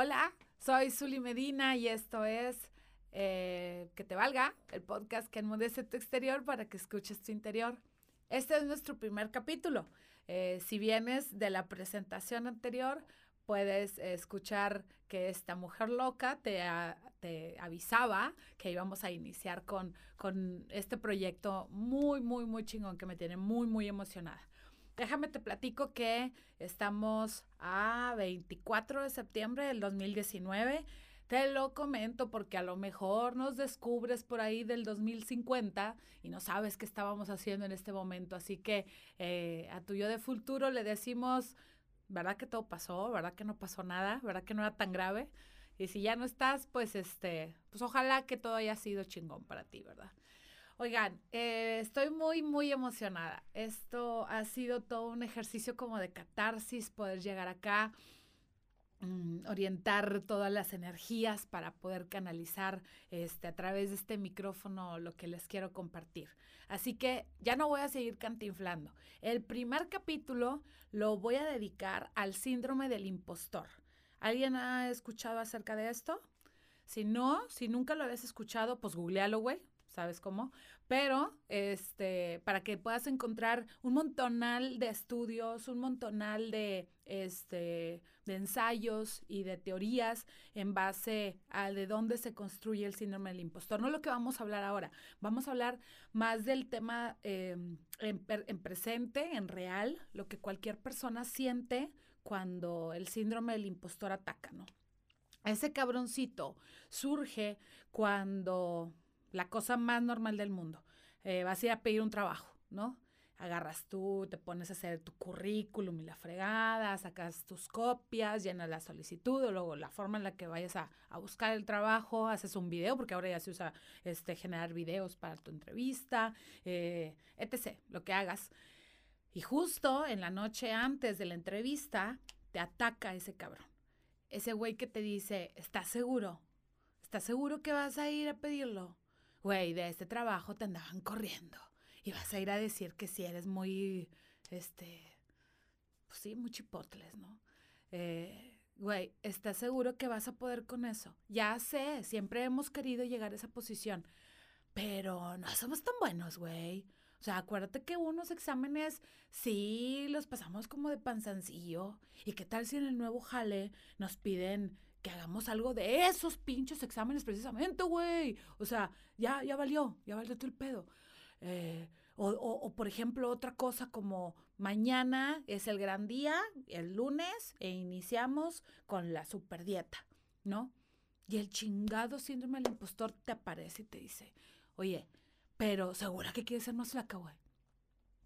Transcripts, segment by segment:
Hola, soy Zuli Medina y esto es eh, Que te valga, el podcast que enmudece tu exterior para que escuches tu interior. Este es nuestro primer capítulo. Eh, si vienes de la presentación anterior, puedes escuchar que esta mujer loca te, te avisaba que íbamos a iniciar con, con este proyecto muy, muy, muy chingón que me tiene muy, muy emocionada. Déjame te platico que estamos a 24 de septiembre del 2019. Te lo comento porque a lo mejor nos descubres por ahí del 2050 y no sabes qué estábamos haciendo en este momento. Así que eh, a tu yo de futuro le decimos ¿verdad que todo pasó? ¿Verdad que no pasó nada? ¿Verdad que no era tan grave? Y si ya no estás, pues este, pues ojalá que todo haya sido chingón para ti, ¿verdad? Oigan, eh, estoy muy, muy emocionada. Esto ha sido todo un ejercicio como de catarsis, poder llegar acá, mm, orientar todas las energías para poder canalizar este, a través de este micrófono lo que les quiero compartir. Así que ya no voy a seguir cantinflando. El primer capítulo lo voy a dedicar al síndrome del impostor. ¿Alguien ha escuchado acerca de esto? Si no, si nunca lo habías escuchado, pues googlealo, güey. ¿Sabes cómo? Pero, este, para que puedas encontrar un montonal de estudios, un montonal de, este, de ensayos y de teorías en base a de dónde se construye el síndrome del impostor. No lo que vamos a hablar ahora, vamos a hablar más del tema em, en, en presente, en real, lo que cualquier persona siente cuando el síndrome del impostor ataca, ¿no? Ese cabroncito surge cuando la cosa más normal del mundo. Eh, vas a ir a pedir un trabajo, ¿no? Agarras tú, te pones a hacer tu currículum y la fregada, sacas tus copias, llenas la solicitud, o luego la forma en la que vayas a, buscar el trabajo, haces un video, porque ahora ya se usa este, generar videos para tu entrevista, eh, etc., lo que hagas. Y justo en la noche antes de la entrevista, te ataca ese cabrón. Ese güey que te dice, ¿estás seguro? ¿Estás seguro que vas a ir a pedirlo? Güey, de este trabajo te andaban corriendo y vas a ir a decir que si eres muy, este, pues sí, muy chipotles, ¿no? Eh, güey, ¿estás seguro que vas a poder con eso? Ya sé, siempre hemos querido llegar a esa posición, pero no somos tan buenos, güey. O sea, acuérdate que unos exámenes sí los pasamos como de panzancillo. ¿Y qué tal si en el nuevo jale nos piden que hagamos algo de esos pinches exámenes precisamente, güey. O sea, ya, ya valió, ya valió todo el pedo. Eh, o, o, por ejemplo, otra cosa como mañana es el gran día, el lunes, e iniciamos con la super dieta, ¿no? Y el chingado síndrome del impostor te aparece y te dice, oye, pero segura que quieres ser más flaca, güey.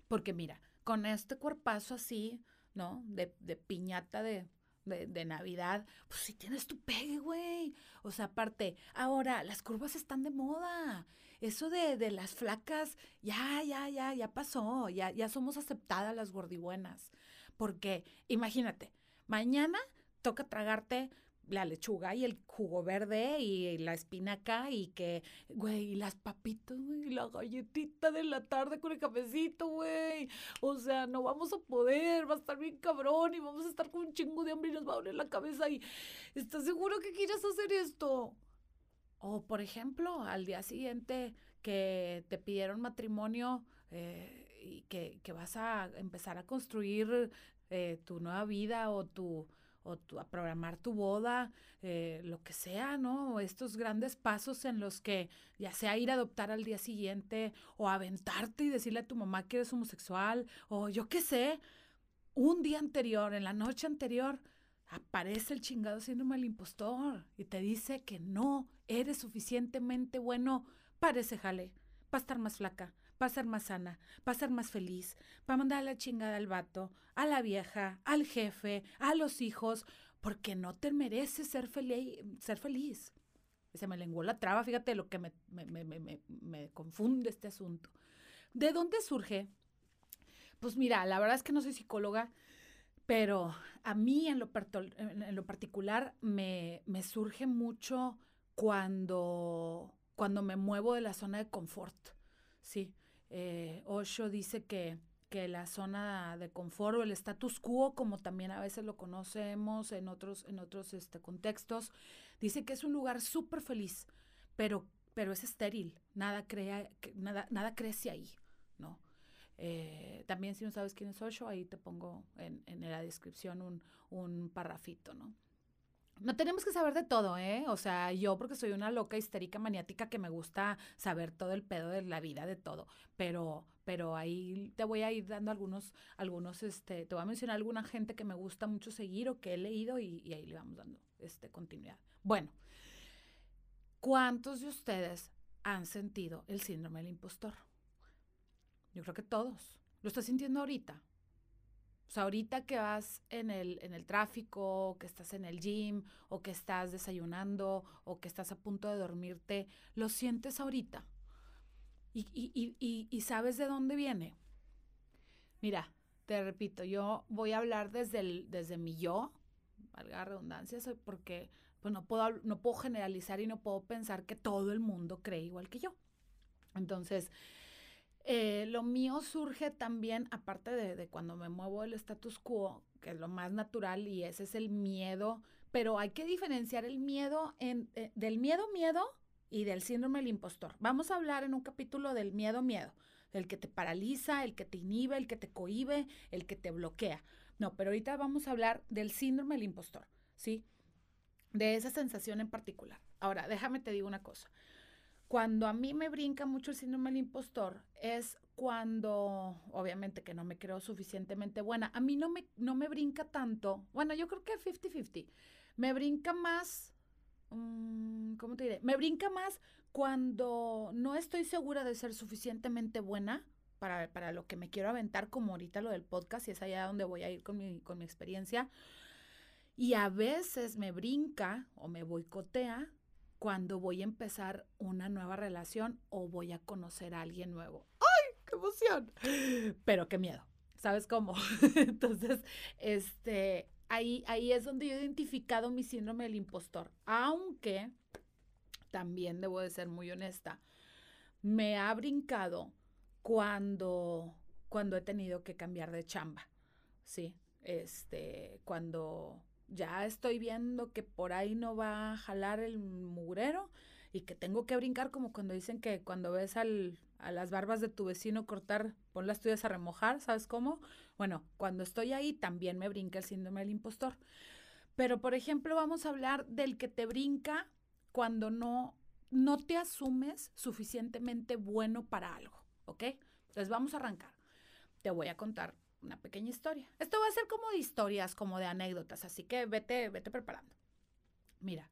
Porque mira, con este cuerpazo así, ¿no? De, de piñata de de, Navidad, pues si tienes tu pegue, güey. O sea, aparte, ahora las curvas están de moda. Eso de, de las flacas, ya, ya, ya, ya pasó. Ya, ya somos aceptadas las gordibuenas. Porque, imagínate, mañana toca tragarte la lechuga y el jugo verde y la espinaca y que, güey, y las papitas, güey, y la galletita de la tarde con el cafecito, güey. O sea, no vamos a poder, va a estar bien cabrón y vamos a estar con un chingo de hambre y nos va a doler la cabeza y ¿estás seguro que quieres hacer esto? O, por ejemplo, al día siguiente que te pidieron matrimonio eh, y que, que, vas a empezar a construir eh, tu nueva vida o tu o a programar tu boda, eh, lo que sea, ¿no? Estos grandes pasos en los que ya sea ir a adoptar al día siguiente o aventarte y decirle a tu mamá que eres homosexual o yo qué sé, un día anterior, en la noche anterior, aparece el chingado síndrome del impostor y te dice que no eres suficientemente bueno para ese jale, para estar más flaca, para ser más sana, para ser más feliz, para mandar la chingada al vato, a la vieja, al jefe, a los hijos, porque no te mereces ser, feliz ser feliz. Se me lenguó la traba, fíjate lo que me, me, confunde este asunto. ¿De dónde surge? Pues mira, la verdad es que no soy psicóloga, pero a mí en lo, en lo particular me, me, surge mucho cuando, cuando me muevo de la zona de confort, ¿sí? Eh, Osho dice que, que la zona de confort o el status quo, como también a veces lo conocemos en otros, en otros este, contextos, dice que es un lugar súper feliz, pero, pero es estéril, nada, crea, nada, nada crece ahí, ¿no? Eh, también si no sabes quién es Osho, ahí te pongo en, en la descripción un, un parrafito, ¿no? No tenemos que saber de todo, ¿eh? O sea, yo porque soy una loca histérica maniática que me gusta saber todo el pedo de la vida, de todo. Pero, pero ahí te voy a ir dando algunos, algunos, este, te voy a mencionar alguna gente que me gusta mucho seguir o que he leído y, ahí le vamos dando este, continuidad. Bueno, ¿cuántos de ustedes han sentido el síndrome del impostor? Yo creo que todos. ¿Lo estás sintiendo ahorita? O sea, ahorita que vas en el, en el tráfico, que estás en el gym, o que estás desayunando, o que estás a punto de dormirte, lo sientes ahorita. Y, y, y, y sabes de dónde viene. Mira, te repito, yo voy a hablar desde, el, desde mi yo, valga redundancia, porque pues no puedo, no puedo generalizar y no puedo pensar que todo el mundo cree igual que yo. Entonces, eh, lo mío surge también, aparte de, cuando me muevo el status quo, que es lo más natural y ese es el miedo, pero hay que diferenciar el miedo en, eh, del miedo, miedo y del síndrome del impostor. Vamos a hablar en un capítulo del miedo, miedo, el que te paraliza, el que te inhibe, el que te cohibe, el que te bloquea. No, pero ahorita vamos a hablar del síndrome del impostor, ¿sí? De esa sensación en particular. Ahora, déjame te digo una cosa. Cuando a mí me brinca mucho el síndrome del impostor es cuando, obviamente que no me creo suficientemente buena. A mí no me, no me brinca tanto, bueno, yo creo que 50-50. Me brinca más, mm, ¿cómo te diré? Me brinca más cuando no estoy segura de ser suficientemente buena para, para, lo que me quiero aventar, como ahorita lo del podcast, y es allá donde voy a ir con mi, con mi experiencia. Y a veces me brinca o me boicotea cuando voy a empezar una nueva relación o voy a conocer a alguien nuevo. ¡Ay, qué emoción! Pero qué miedo. ¿Sabes cómo? Entonces, este, ahí, ahí es donde yo he identificado mi síndrome del impostor. Aunque, también debo de ser muy honesta, me ha brincado cuando, cuando he tenido que cambiar de chamba. Sí, este, cuando ya estoy viendo que por ahí no va a jalar el mugrero y que tengo que brincar como cuando dicen que cuando ves al, a las barbas de tu vecino cortar, pon las tuyas a remojar, ¿sabes cómo? Bueno, cuando estoy ahí también me brinca el síndrome del impostor. Pero, por ejemplo, vamos a hablar del que te brinca cuando no, no te asumes suficientemente bueno para algo, ¿ok? Entonces vamos a arrancar. Te voy a contar una pequeña historia. Esto va a ser como de historias, como de anécdotas, así que vete, vete preparando. Mira,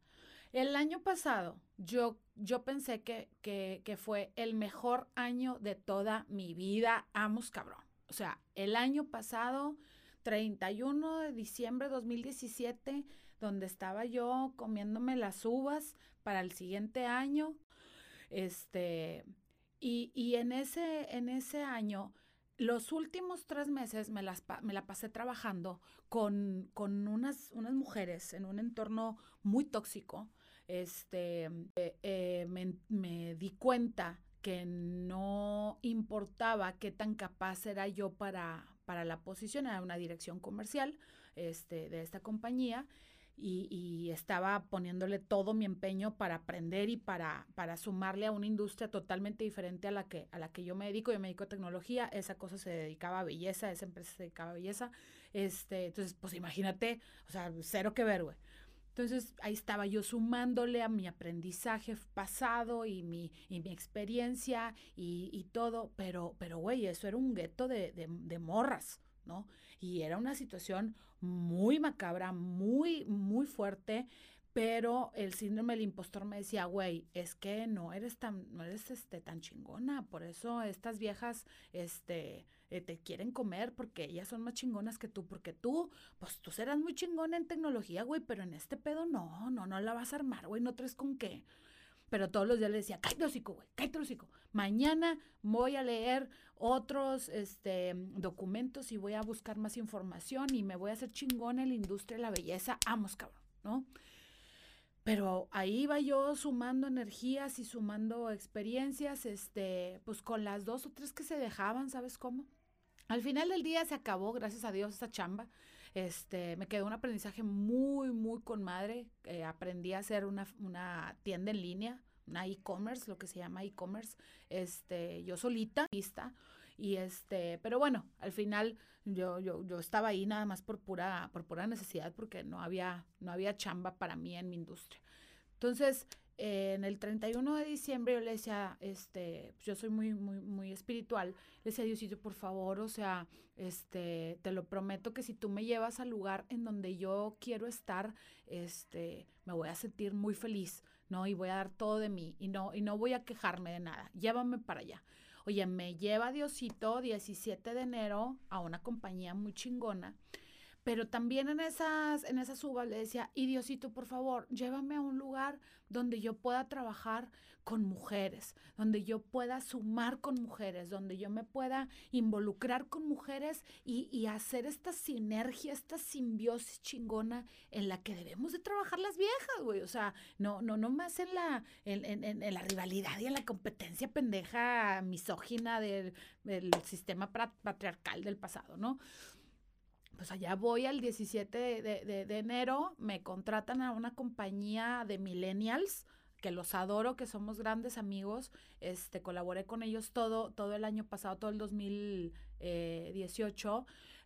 el año pasado yo, yo pensé que, que, fue el mejor año de toda mi vida. Amos cabrón. O sea, el año pasado, 31 de diciembre de 2017, donde estaba yo comiéndome las uvas para el siguiente año. Este, y, y en, ese, en ese año los últimos tres meses me, la pasé trabajando con, con unas, unas, mujeres en un entorno muy tóxico. Este, eh, eh, me, me, di cuenta que no importaba qué tan capaz era yo para, para la posición, era una dirección comercial este, de esta compañía y, estaba poniéndole todo mi empeño para aprender y para, para sumarle a una industria totalmente diferente a la, que, a la que yo me dedico. Yo me dedico a tecnología, esa cosa se dedicaba a belleza, esa empresa se dedicaba a belleza. Este, entonces, pues imagínate, o sea, cero que ver, güey. Entonces ahí estaba yo sumándole a mi aprendizaje pasado y mi, y mi experiencia y, y, todo, pero, pero güey, eso era un gueto de, de, de morras, Y era una situación muy macabra, muy, muy fuerte, pero el síndrome del impostor me decía, güey, es que no eres tan, no eres este, tan chingona, por eso estas viejas, este, eh, te quieren comer porque ellas son más chingonas que tú, porque tú, pues tú serás muy chingona en tecnología, güey, pero en este pedo no, no, no la vas a armar, güey, no traes con qué. Pero todos los días le decía, cállate hocico, güey, cállate hocico. Mañana voy a leer otros este, documentos y voy a buscar más información y me voy a hacer chingón en la industria de la belleza. Amos, cabrón, ¿no? Pero ahí iba yo sumando energías y sumando experiencias, este, pues con las dos o tres que se dejaban, ¿sabes cómo? Al final del día se acabó, gracias a Dios, esta chamba. Este, me quedó un aprendizaje muy, muy con madre. Eh, aprendí a hacer una, una tienda en línea, una e-commerce, lo que se llama e-commerce, este, yo solita, lista. Y este, pero bueno, al final yo, yo, yo estaba ahí nada más por pura, por pura necesidad, porque no había, no había chamba para mí en mi industria. Entonces, en el 31 de diciembre yo le decía, este, pues yo soy muy, muy, muy espiritual, le decía, Diosito, por favor, o sea, este, te lo prometo que si tú me llevas al lugar en donde yo quiero estar, este, me voy a sentir muy feliz, ¿no? Y voy a dar todo de mí y no, y no voy a quejarme de nada, llévame para allá. Oye, me lleva Diosito 17 de enero a una compañía muy chingona pero también en esas, en esas uvas le decía, y Diosito, por favor, llévame a un lugar donde yo pueda trabajar con mujeres, donde yo pueda sumar con mujeres, donde yo me pueda involucrar con mujeres y, y hacer esta sinergia, esta simbiosis chingona en la que debemos de trabajar las viejas, güey. O sea, no, no, no más en la, en, en, en la rivalidad y en la competencia pendeja misógina del, del sistema patriarcal del pasado, ¿no? Pues allá voy al 17 de, enero, me contratan a una compañía de millennials, que los adoro, que somos grandes amigos, este, colaboré con ellos todo, todo el año pasado, todo el 2018,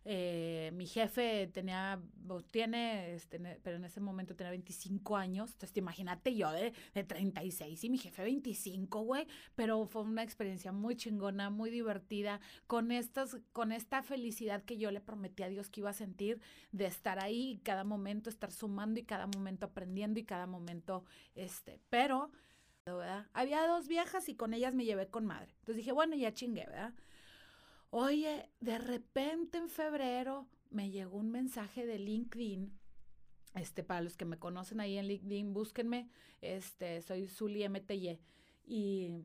eh, mi jefe tenía, tiene, este, pero en ese momento tenía 25 años. Entonces, imagínate yo de, de 36 y mi jefe 25, güey. Pero fue una experiencia muy chingona, muy divertida, con, estas, con esta felicidad que yo le prometí a Dios que iba a sentir de estar ahí cada momento estar sumando y cada momento aprendiendo y cada momento, este, pero... Había dos viejas y con ellas me llevé con madre. Entonces dije, bueno, ya chingué, ¿verdad? Oye, de repente en febrero me llegó un mensaje de LinkedIn. Este, para los que me conocen ahí en LinkedIn, búsquenme. Este, soy Zuli MTY. Y,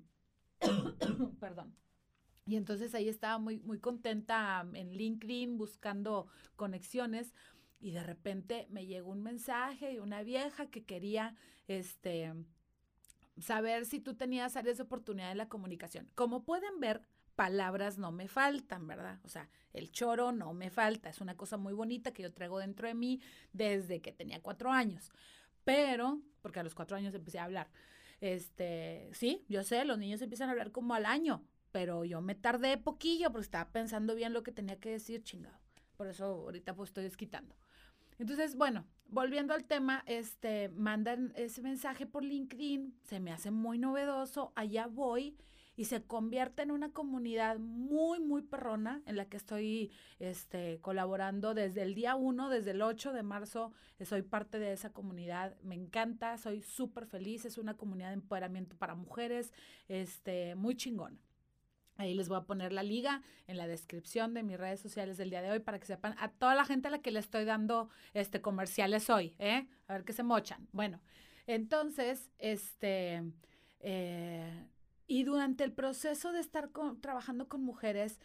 perdón. Y entonces ahí estaba muy, muy contenta en LinkedIn buscando conexiones. Y de repente me llegó un mensaje de una vieja que quería, este, saber si tú tenías áreas de oportunidad en la comunicación. Como pueden ver, palabras no me faltan, ¿verdad? O sea, el choro no me falta, es una cosa muy bonita que yo traigo dentro de mí desde que tenía cuatro años. Pero, porque a los cuatro años empecé a hablar, este, sí, yo sé, los niños empiezan a hablar como al año, pero yo me tardé poquillo porque estaba pensando bien lo que tenía que decir, chingado. Por eso ahorita pues estoy desquitando. Entonces, bueno, volviendo al tema, este, mandan ese mensaje por LinkedIn, se me hace muy novedoso, allá voy y se convierte en una comunidad muy, muy perrona en la que estoy este, colaborando desde el día 1, desde el 8 de marzo, soy parte de esa comunidad, me encanta, soy súper feliz, es una comunidad de empoderamiento para mujeres, este, muy chingona. Ahí les voy a poner la liga en la descripción de mis redes sociales del día de hoy para que sepan a toda la gente a la que le estoy dando este comerciales hoy, ¿eh? A ver qué se mochan. Bueno, entonces, este, eh, y durante el proceso de estar trabajando con mujeres,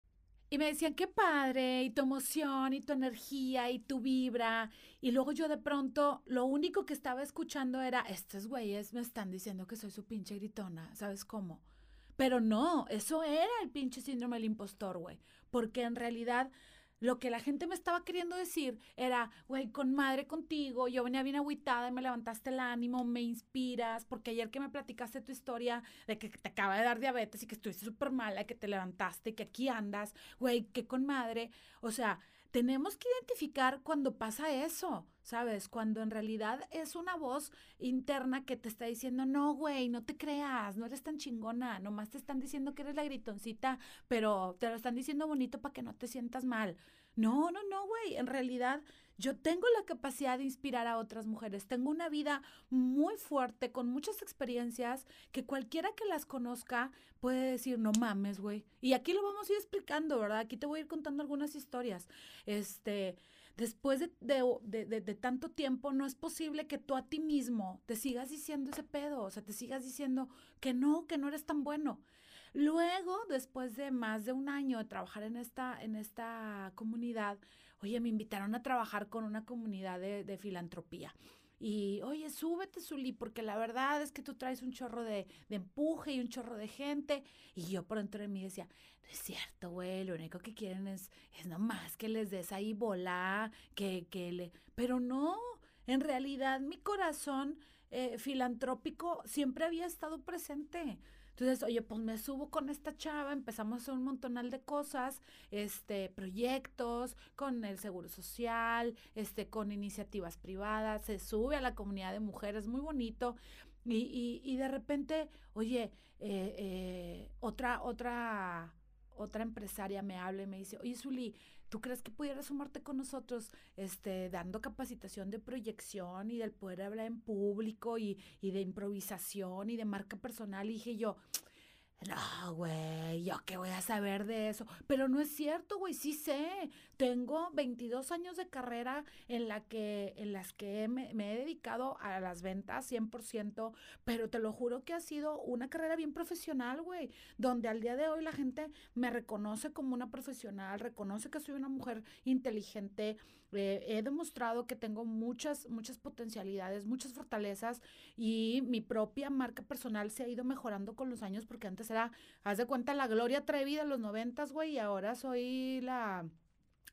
y me decían, qué padre, y tu emoción, y tu energía, y tu vibra. Y luego yo de pronto, lo único que estaba escuchando era, estos güeyes me están diciendo que soy su pinche gritona, ¿sabes cómo? Pero no, eso era el pinche síndrome del impostor, güey. Porque en realidad lo que la gente me estaba queriendo decir era, güey, con madre contigo, yo venía bien agüitada y me levantaste el ánimo, me inspiras, porque ayer que me platicaste tu historia de que te acaba de dar diabetes y que estuviste súper mala, que te levantaste, que aquí andas, güey, que con madre, o sea, tenemos que identificar cuando pasa eso, ¿sabes? Cuando en realidad es una voz interna que te está diciendo, no, güey, no te creas, no eres tan chingona, nomás te están diciendo que eres la gritoncita, pero te lo están diciendo bonito para que no te sientas mal. No, no, no, güey, en realidad yo tengo la capacidad de inspirar a otras mujeres. Tengo una vida muy fuerte, con muchas experiencias, que cualquiera que las conozca puede decir, no mames, güey. Y aquí lo vamos a ir explicando, ¿verdad? Aquí te voy a ir contando algunas historias. Este, después de, de, de, de, tanto tiempo, no es posible que tú a ti mismo te sigas diciendo ese pedo, o sea, te sigas diciendo que no, que no eres tan bueno. Luego, después de más de un año de trabajar en esta, en esta comunidad, oye, me invitaron a trabajar con una comunidad de, filantropía. Y, oye, súbete, Zuli, porque la verdad es que tú traes un chorro de, empuje y un chorro de gente. Y yo por dentro de mí decía, no es cierto, güey, lo único que quieren es, es nomás que les des ahí bola, que, que le... Pero no, en realidad mi corazón eh, filantrópico siempre había estado presente. Entonces, oye, pues me subo con esta chava, empezamos a hacer un montonal de cosas, este, proyectos, con el seguro social, este, con iniciativas privadas, se sube a la comunidad de mujeres, muy bonito. Y, y, de repente, oye, eh, eh, otra, otra, otra empresaria me habla y me dice, oye, Zuli, ¿tú crees que pudieras sumarte con nosotros este, dando capacitación de proyección y del poder hablar en público y, y de improvisación y de marca personal? Dije yo, no, güey, yo qué voy a saber de eso. Pero no es cierto, güey, sí sé. Tengo 22 años de carrera en, la que, en las que me, he dedicado a las ventas 100%, pero te lo juro que ha sido una carrera bien profesional, güey, donde al día de hoy la gente me reconoce como una profesional, reconoce que soy una mujer inteligente, eh, he demostrado que tengo muchas, muchas potencialidades, muchas fortalezas y mi propia marca personal se ha ido mejorando con los años porque antes era, haz de cuenta, la Gloria Trevi de los noventas, güey, y ahora soy la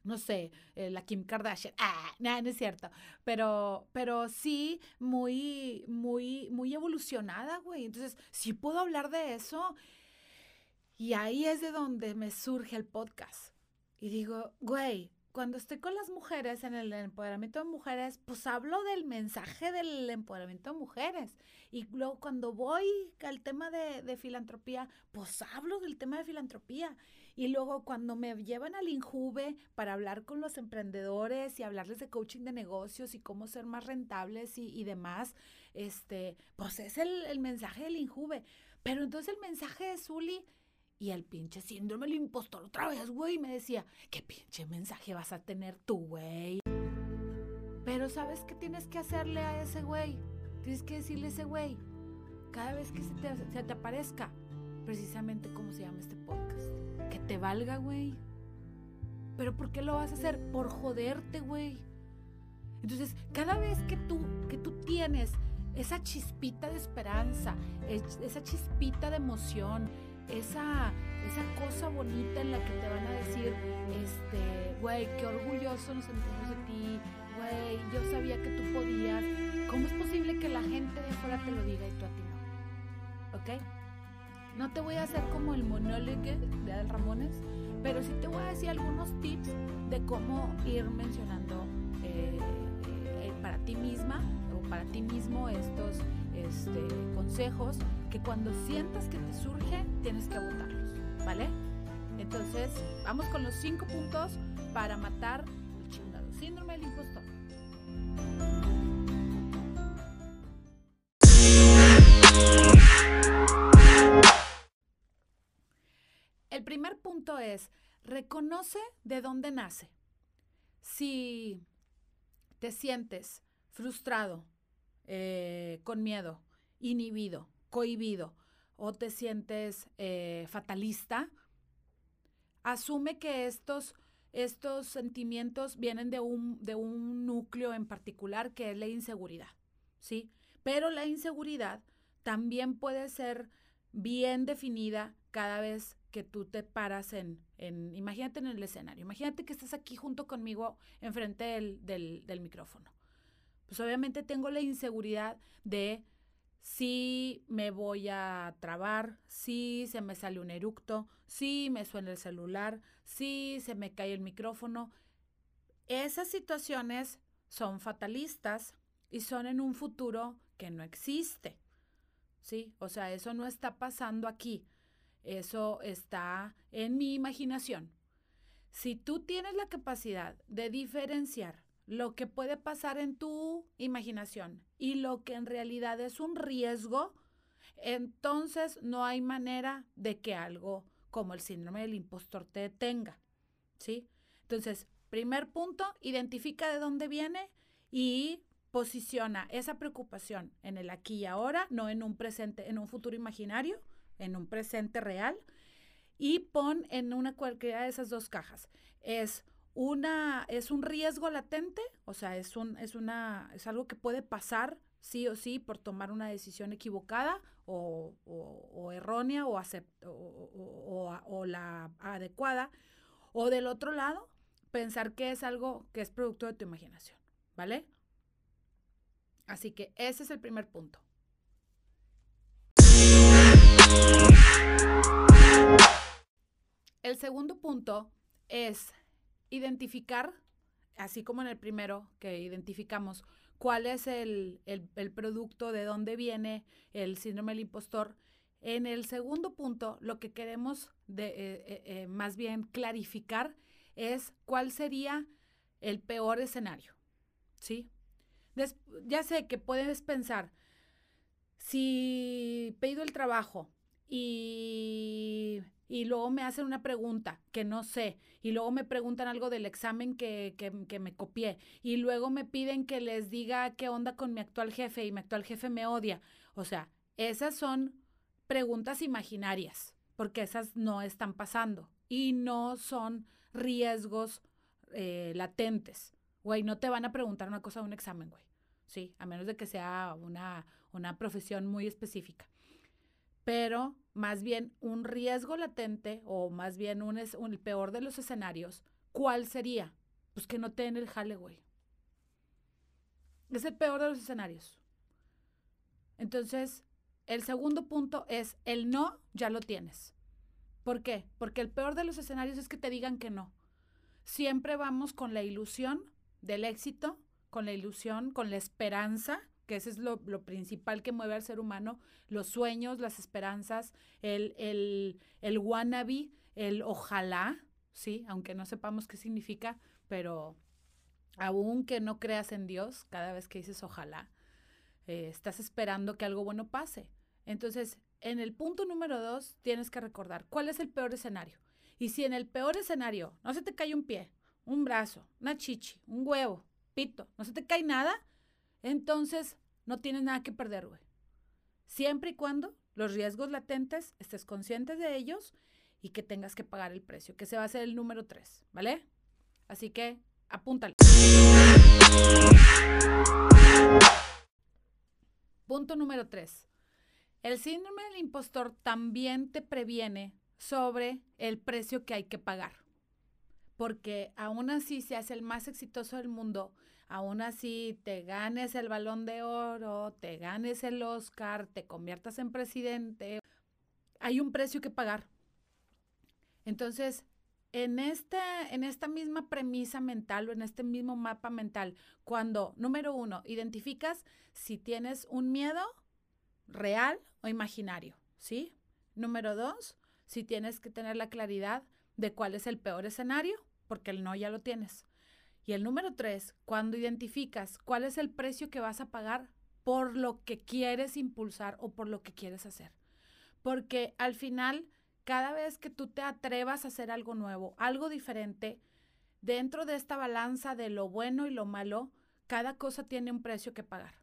no sé, eh, la Kim Kardashian. Ah, no, no es cierto. Pero, pero sí, muy, muy, muy evolucionada, güey. Entonces, sí puedo hablar de eso. Y ahí es de donde me surge el podcast. Y digo, güey, cuando estoy con las mujeres en el empoderamiento de mujeres, pues hablo del mensaje del empoderamiento de mujeres. Y luego cuando voy al tema de, filantropía, pues hablo del tema de filantropía. Y luego cuando me llevan al Injuve para hablar con los emprendedores y hablarles de coaching de negocios y cómo ser más rentables y, demás, este, pues es el, el mensaje del Injuve. Pero entonces el mensaje de Zuli y el pinche síndrome del impostor otra vez, güey, me decía, ¿qué pinche mensaje vas a tener tú, güey? Pero ¿sabes qué tienes que hacerle a ese güey? Tienes que decirle a ese güey, cada vez que se te, se te aparezca, precisamente como se llama este podcast, que te valga, güey. Pero ¿por qué lo vas a hacer? Por joderte, güey. Entonces, cada vez que tú, que tú tienes esa chispita de esperanza, esa chispita de emoción, esa, esa cosa bonita en la que te van a decir, este, güey, qué orgulloso nos sentimos de ti, güey, yo sabía que tú podías. ¿Cómo es posible que la gente de afuera te lo diga y tú a ti no? ¿Ok? No te voy a hacer como el monólogo de Adel Ramones, pero sí te voy a decir algunos tips de cómo ir mencionando eh, eh, para ti misma o para ti mismo estos este, consejos que cuando sientas que te surge, tienes que votarlos, ¿vale? Entonces, vamos con los cinco puntos para matar el chingado síndrome del impostor. El primer punto es, reconoce de dónde nace. Si te sientes frustrado, eh, con miedo, inhibido, cohibido o te sientes eh, fatalista, asume que estos, estos sentimientos vienen de un, de un núcleo en particular que es la inseguridad, ¿sí? Pero la inseguridad también puede ser bien definida cada vez que tú te paras en, en imagínate en el escenario, imagínate que estás aquí junto conmigo enfrente del, del, del micrófono. Pues obviamente tengo la inseguridad de si me voy a trabar, si se me sale un eructo, si me suena el celular, si se me cae el micrófono. Esas situaciones son fatalistas y son en un futuro que no existe. ¿Sí? O sea, eso no está pasando aquí. Eso está en mi imaginación. Si tú tienes la capacidad de diferenciar lo que puede pasar en tu imaginación y lo que en realidad es un riesgo, entonces no hay manera de que algo como el síndrome del impostor te detenga. ¿Sí? Entonces, primer punto, identifica de dónde viene y posiciona esa preocupación en el aquí y ahora, no en un presente, en un futuro imaginario, en un presente real, y pon en una cualquiera de esas dos cajas. Es una, es un riesgo latente, o sea, es, un, es, una, es algo que puede pasar sí o sí por tomar una decisión equivocada o, errónea o, o, la adecuada. O del otro lado, pensar que es algo que es producto de tu imaginación, ¿vale? Así que ese es el primer punto. El segundo punto es identificar, así como en el primero que identificamos cuál es el, producto, de dónde viene el síndrome del impostor. En el segundo punto, lo que queremos de, eh, eh, eh, más bien clarificar es cuál sería el peor escenario, ¿sí? ya sé que puedes pensar, si pedido el trabajo y, y, luego me hacen una pregunta que no sé, y luego me preguntan algo del examen que, que, me copié, y luego me piden que les diga qué onda con mi actual jefe y mi actual jefe me odia. O sea, esas son preguntas imaginarias, porque esas no están pasando y no son riesgos eh, latentes. Güey, no te van a preguntar una cosa de un examen, güey. Sí, a menos de que sea una, una profesión muy específica. Pero más bien un riesgo latente o más bien un, el peor de los escenarios, ¿cuál sería? Pues que no te den el jale. Es el peor de los escenarios. Entonces, el segundo punto es el no, ya lo tienes. ¿Por qué? Porque el peor de los escenarios es que te digan que no. Siempre vamos con la ilusión del éxito, con la ilusión, con la esperanza, que ese es lo, principal que mueve al ser humano, los sueños, las esperanzas, el, el, el wannabe, el ojalá, ¿sí? Aunque no sepamos qué significa, pero aún que no creas en Dios, cada vez que dices ojalá, eh, estás esperando que algo bueno pase. Entonces, en el punto número dos, tienes que recordar cuál es el peor escenario. Y si en el peor escenario no se te cae un pie, un brazo, una chichi, un huevo, pito, no se te cae nada, entonces no tienes nada que perder, güey. Siempre y cuando los riesgos latentes estés conscientes de ellos y que tengas que pagar el precio, que se va a ser el número tres, ¿vale? Así que apúntale. Punto número tres. El síndrome del impostor también te previene sobre el precio que hay que pagar. Porque aún así seas el más exitoso del mundo, aún así te ganes el balón de oro, te ganes el Oscar, te conviertas en presidente, hay un precio que pagar. Entonces, en esta, en esta misma premisa mental o en este mismo mapa mental, cuando, número uno, identificas si tienes un miedo real o imaginario, ¿sí? Número dos, si tienes que tener la claridad de cuál es el peor escenario, porque el no ya lo tienes. Y el número tres, cuando identificas cuál es el precio que vas a pagar por lo que quieres impulsar o por lo que quieres hacer. Porque al final, cada vez que tú te atrevas a hacer algo nuevo, algo diferente, dentro de esta balanza de lo bueno y lo malo, cada cosa tiene un precio que pagar.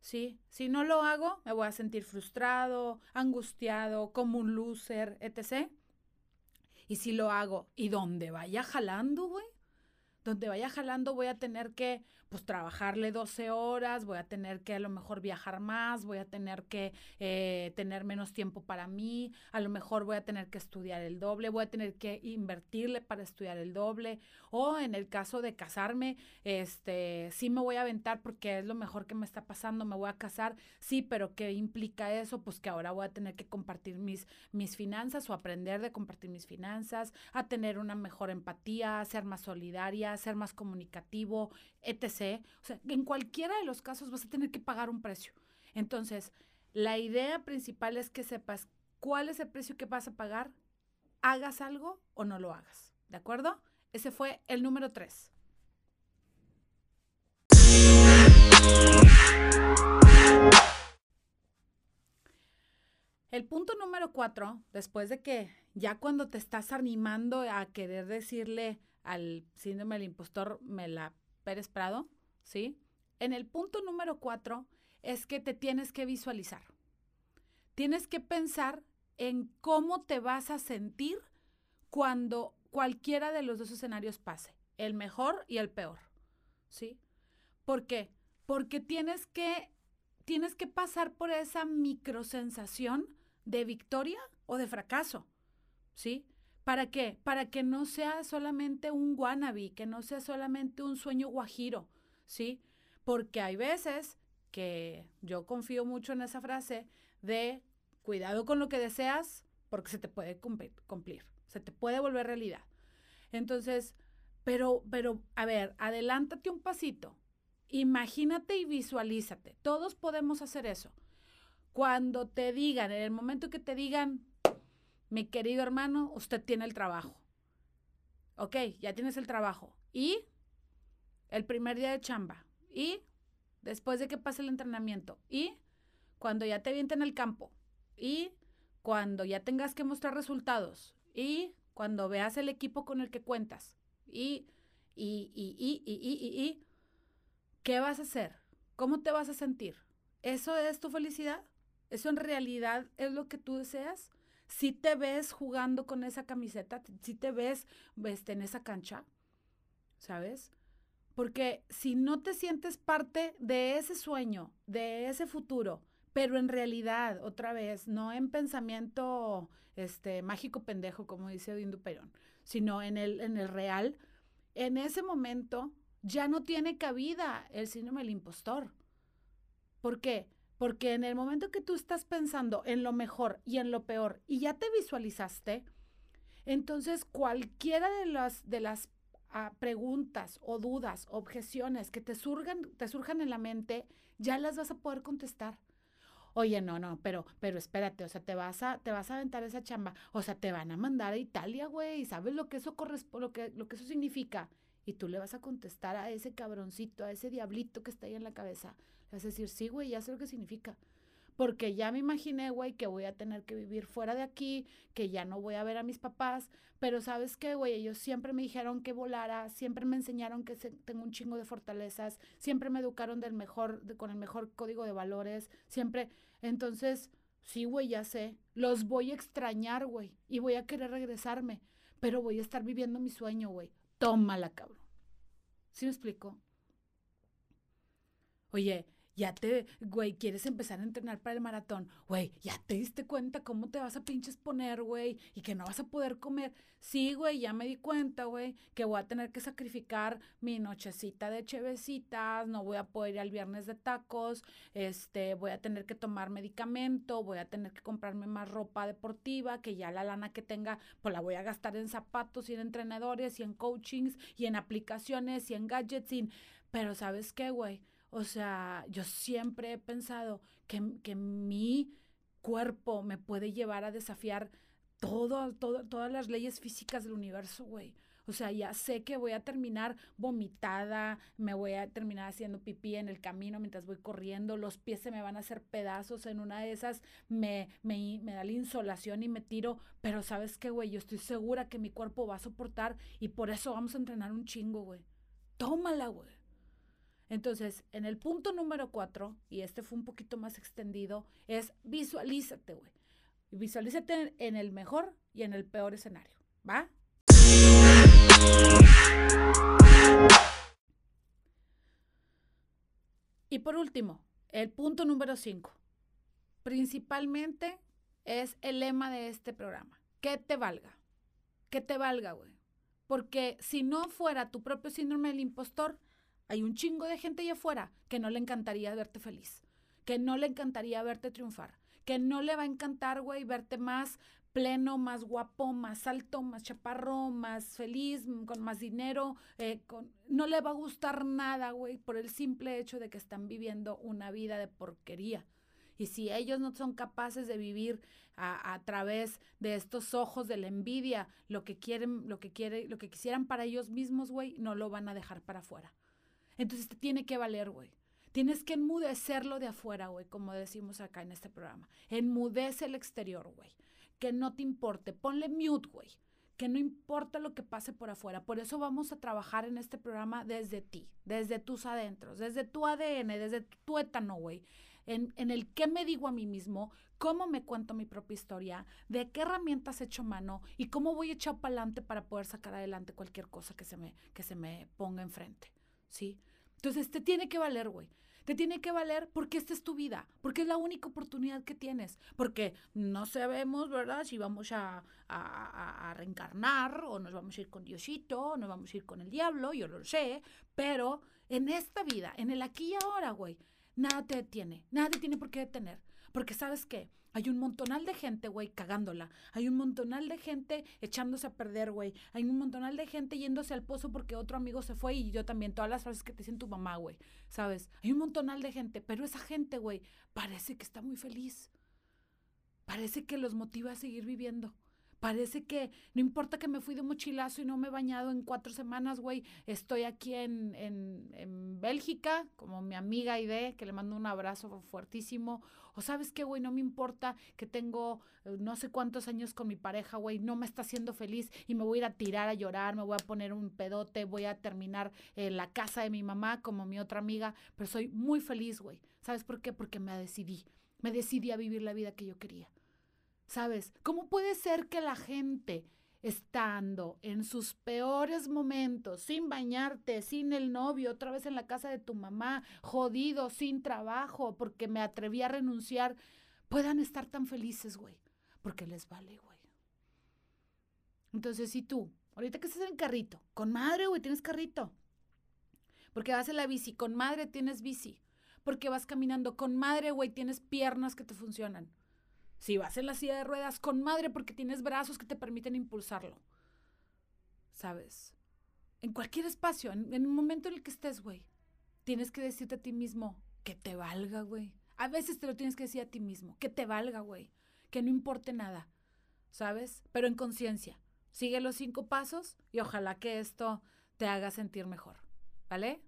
¿sí? Si no lo hago, me voy a sentir frustrado, angustiado, como un loser, etc. Y si lo hago y donde vaya jalando, güey, donde vaya jalando voy a tener que pues trabajarle 12 horas, voy a tener que a lo mejor viajar más, voy a tener que eh, tener menos tiempo para mí, a lo mejor voy a tener que estudiar el doble, voy a tener que invertirle para estudiar el doble, o en el caso de casarme, este, sí me voy a aventar porque es lo mejor que me está pasando, me voy a casar, sí, pero ¿qué implica eso? Pues que ahora voy a tener que compartir mis, mis finanzas o aprender de compartir mis finanzas, a tener una mejor empatía, a ser más solidaria, a ser más comunicativo, etc. O sea, en cualquiera de los casos vas a tener que pagar un precio. Entonces, la idea principal es que sepas cuál es el precio que vas a pagar, hagas algo o no lo hagas. ¿De acuerdo? Ese fue el número tres. El punto número cuatro, después de que ya cuando te estás animando a querer decirle al síndrome del impostor, me la Pérez Prado, ¿sí? En el punto número cuatro es que te tienes que visualizar. Tienes que pensar en cómo te vas a sentir cuando cualquiera de los dos escenarios pase, el mejor y el peor, ¿sí? ¿Por qué? Porque tienes que, tienes que pasar por esa microsensación de victoria o de fracaso, ¿sí? ¿Para qué? Para que no sea solamente un wannabe, que no sea solamente un sueño guajiro, ¿sí? Porque hay veces que yo confío mucho en esa frase de cuidado con lo que deseas porque se te puede cumplir, se te puede volver realidad. Entonces, pero, pero, a ver, adelántate un pasito, imagínate y visualízate. Todos podemos hacer eso. Cuando te digan, en el momento que te digan, mi querido hermano, usted tiene el trabajo. Ok, ya tienes el trabajo. ¿Y? El primer día de chamba. ¿Y? Después de que pase el entrenamiento. ¿Y? Cuando ya te vienten el campo. ¿Y? Cuando ya tengas que mostrar resultados. ¿Y? Cuando veas el equipo con el que cuentas. ¿Y? ¿Y? ¿Y? ¿Y? ¿Y? ¿Y? ¿Y? ¿Qué vas a hacer? ¿Cómo te vas a sentir? ¿Eso es tu felicidad? ¿Eso en realidad es lo que tú deseas? Si te ves jugando con esa camiseta, si te ves este, en esa cancha, ¿sabes? Porque si no te sientes parte de ese sueño, de ese futuro, pero en realidad, otra vez, no en pensamiento este, mágico pendejo, como dice Odín Perón, sino en el, en el real, en ese momento ya no tiene cabida el síndrome del impostor. ¿Por qué? Porque en el momento que tú estás pensando en lo mejor y en lo peor y ya te visualizaste, entonces cualquiera de las, de las ah, preguntas o dudas, objeciones que te surjan, te surjan en la mente, ya las vas a poder contestar. Oye, no, no, pero, pero espérate, o sea, te vas a, te vas a aventar esa chamba, o sea, te van a mandar a Italia, güey, ¿sabes lo que eso lo que, lo que eso significa? Y tú le vas a contestar a ese cabroncito, a ese diablito que está ahí en la cabeza. Le vas a decir, sí, güey, ya sé lo que significa. Porque ya me imaginé, güey, que voy a tener que vivir fuera de aquí, que ya no voy a ver a mis papás. Pero sabes qué, güey, ellos siempre me dijeron que volara, siempre me enseñaron que tengo un chingo de fortalezas, siempre me educaron del mejor, con el mejor código de valores, siempre. Entonces, sí, güey, ya sé. Los voy a extrañar, güey, y voy a querer regresarme. Pero voy a estar viviendo mi sueño, güey. Tómala, cabrón. ¿Sí me explico? Oye, ya te, güey, quieres empezar a entrenar para el maratón, güey, ya te diste cuenta cómo te vas a pinches poner, güey, y que no vas a poder comer. Sí, güey, ya me di cuenta, güey, que voy a tener que sacrificar mi nochecita de chevecitas, no voy a poder ir al viernes de tacos, este, voy a tener que tomar medicamento, voy a tener que comprarme más ropa deportiva, que ya la lana que tenga, pues la voy a gastar en zapatos y en entrenadores y en coachings y en aplicaciones y en gadgets, y... pero ¿sabes qué, güey? O sea, yo siempre he pensado que, que mi cuerpo me puede llevar a desafiar todas las leyes físicas del universo, güey. O sea, ya sé que voy a terminar vomitada, me voy a terminar haciendo pipí en el camino mientras voy corriendo, los pies se me van a hacer pedazos, en una de esas me, me, me da la insolación y me tiro, pero sabes qué, güey, yo estoy segura que mi cuerpo va a soportar y por eso vamos a entrenar un chingo, güey. Tómala, güey. Entonces, en el punto número cuatro, y este fue un poquito más extendido, es visualízate, güey. Visualízate en el mejor y en el peor escenario, ¿va? Y por último, el punto número cinco. Principalmente es el lema de este programa. Que te valga. Que te valga, güey. Porque si no fuera tu propio síndrome del impostor, hay un chingo de gente allá afuera que no le encantaría verte feliz, que no le encantaría verte triunfar, que no le va a encantar, güey, verte más pleno, más guapo, más alto, más chaparro, más feliz, con más dinero, eh, con... no le va a gustar nada, güey, por el simple hecho de que están viviendo una vida de porquería. Y si ellos no son capaces de vivir a, a, través de estos ojos de la envidia, lo que quieren, lo que quiere, lo que quisieran para ellos mismos, güey, no lo van a dejar para afuera. Entonces te tiene que valer, güey. Tienes que enmudecerlo de afuera, güey, como decimos acá en este programa. Enmudece el exterior, güey. Que no te importe. Ponle mute, güey. Que no importa lo que pase por afuera. Por eso vamos a trabajar en este programa desde ti, desde tus adentros, desde tu ADN, desde tu tuétano, güey. en, en el qué me digo a mí mismo, cómo me cuento mi propia historia, de qué herramientas he hecho mano y cómo voy echar para adelante para poder sacar adelante cualquier cosa que se me, que se me ponga enfrente, ¿sí? Entonces, te tiene que valer, güey. Te tiene que valer porque esta es tu vida, porque es la única oportunidad que tienes, porque no sabemos, ¿verdad? Si vamos a, a, reencarnar o nos vamos a ir con Diosito o nos vamos a ir con el diablo, yo lo sé, pero en esta vida, en el aquí y ahora, güey, nada te detiene, nada te tiene por qué detener. Porque sabes qué, hay un montonal de gente, güey, cagándola. Hay un montonal de gente echándose a perder, güey. Hay un montonal de gente yéndose al pozo porque otro amigo se fue y yo también. Todas las frases que te dicen tu mamá, güey. ¿Sabes? Hay un montonal de gente, pero esa gente, güey, parece que está muy feliz. Parece que los motiva a seguir viviendo. Parece que no importa que me fui de mochilazo y no me he bañado en cuatro semanas, güey. Estoy aquí en, en, en Bélgica, como mi amiga Ide, que le mando un abrazo fuertísimo. O sabes qué, güey, no me importa que tengo eh, no sé cuántos años con mi pareja, güey, no me está haciendo feliz y me voy a ir a tirar a llorar, me voy a poner un pedote, voy a terminar la casa de mi mamá como mi otra amiga, pero soy muy feliz, güey. ¿Sabes por qué? Porque me decidí. Me decidí a vivir la vida que yo quería. ¿Sabes? ¿Cómo puede ser que la gente estando en sus peores momentos, sin bañarte, sin el novio, otra vez en la casa de tu mamá, jodido, sin trabajo, porque me atreví a renunciar, puedan estar tan felices, güey? Porque les vale, güey. Entonces, si tú, ahorita que estás en el carrito, con madre, güey, tienes carrito. Porque vas en la bici, con madre tienes bici. Porque vas caminando, con madre, güey, tienes piernas que te funcionan si vas en la silla de ruedas, con madre porque tienes brazos que te permiten impulsarlo. ¿Sabes? En cualquier espacio, en, el momento en el que estés, güey, tienes que decirte a ti mismo que te valga, güey. A veces te lo tienes que decir a ti mismo, que te valga, güey. Que no importe nada, ¿sabes? Pero en conciencia. Sigue los cinco pasos y ojalá que esto te haga sentir mejor, ¿vale?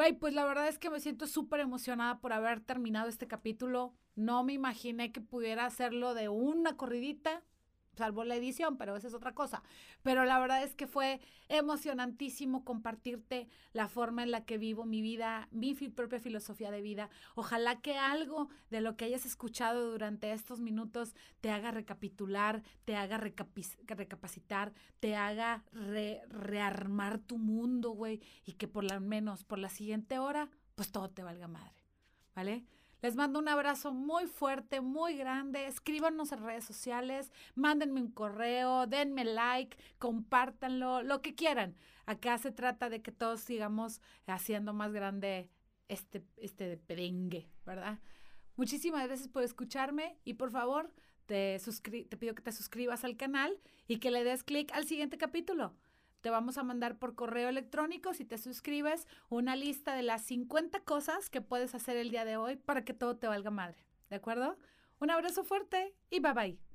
Güey, pues la verdad es que me siento súper emocionada por haber terminado este capítulo. No me imaginé que pudiera hacerlo de una corridita salvo la edición, pero esa es otra cosa. Pero la verdad es que fue emocionantísimo compartirte la forma en la que vivo mi vida, mi propia filosofía de vida. Ojalá que algo de lo que hayas escuchado durante estos minutos te haga recapitular, te haga recapacitar, te haga rearmar tu mundo, güey, y que por lo menos por la siguiente hora, pues todo te valga madre, ¿vale? Les mando un abrazo muy fuerte, muy grande. Escríbanos en redes sociales, mándenme un correo, denme like, compártanlo, lo que quieran. Acá se trata de que todos sigamos haciendo más grande este, este perengue, ¿verdad? Muchísimas gracias por escucharme y por favor te, te pido que te suscribas al canal y que le des clic al siguiente capítulo. Te vamos a mandar por correo electrónico, si te suscribes, una lista de las 50 cosas que puedes hacer el día de hoy para que todo te valga madre. ¿De acuerdo? Un abrazo fuerte y bye bye.